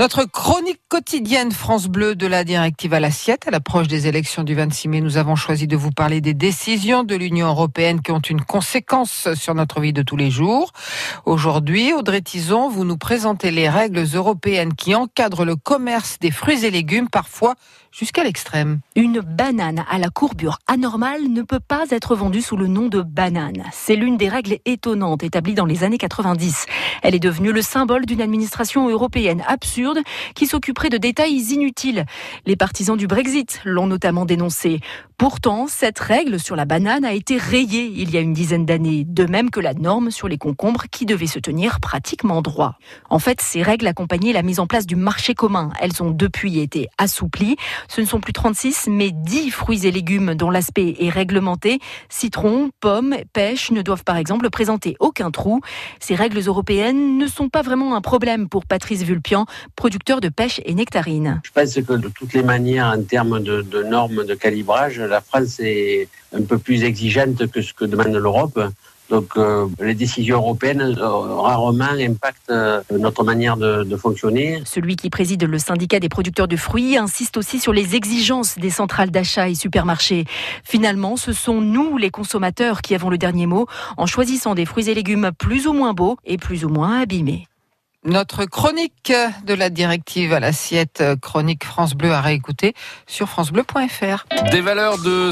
Notre chronique quotidienne France Bleu de la directive à l'assiette à l'approche des élections du 26 mai, nous avons choisi de vous parler des décisions de l'Union européenne qui ont une conséquence sur notre vie de tous les jours. Aujourd'hui, Audrey Tison, vous nous présentez les règles européennes qui encadrent le commerce des fruits et légumes, parfois jusqu'à l'extrême. Une banane à la courbure anormale ne peut pas être vendue sous le nom de banane. C'est l'une des règles étonnantes établies dans les années 90. Elle est devenue le symbole d'une administration européenne absurde qui s'occuperait de détails inutiles. Les partisans du Brexit l'ont notamment dénoncé. Pourtant, cette règle sur la banane a été rayée il y a une dizaine d'années, de même que la norme sur les concombres qui devait se tenir pratiquement droit. En fait, ces règles accompagnaient la mise en place du marché commun. Elles ont depuis été assouplies. Ce ne sont plus 36, mais 10 fruits et légumes dont l'aspect est réglementé. Citron, pommes, pêche ne doivent par exemple présenter aucun trou. Ces règles européennes ne sont pas vraiment un problème pour Patrice Vulpian, producteur de pêche et nectarines. Je pense que de toutes les manières, en termes de, de normes de calibrage, la France est un peu plus exigeante que ce que demande l'Europe. Donc euh, les décisions européennes euh, rarement impactent euh, notre manière de, de, fonctionner. Celui qui préside le syndicat des producteurs de fruits insiste aussi sur les exigences des centrales d'achat et supermarchés. Finalement, ce sont nous, les consommateurs, qui avons le dernier mot en choisissant des fruits et légumes plus ou moins beaux et plus ou moins abîmés. Notre chronique de la directive à l'assiette, chronique France Bleu à réécouter sur francebleu.fr. Des valeurs de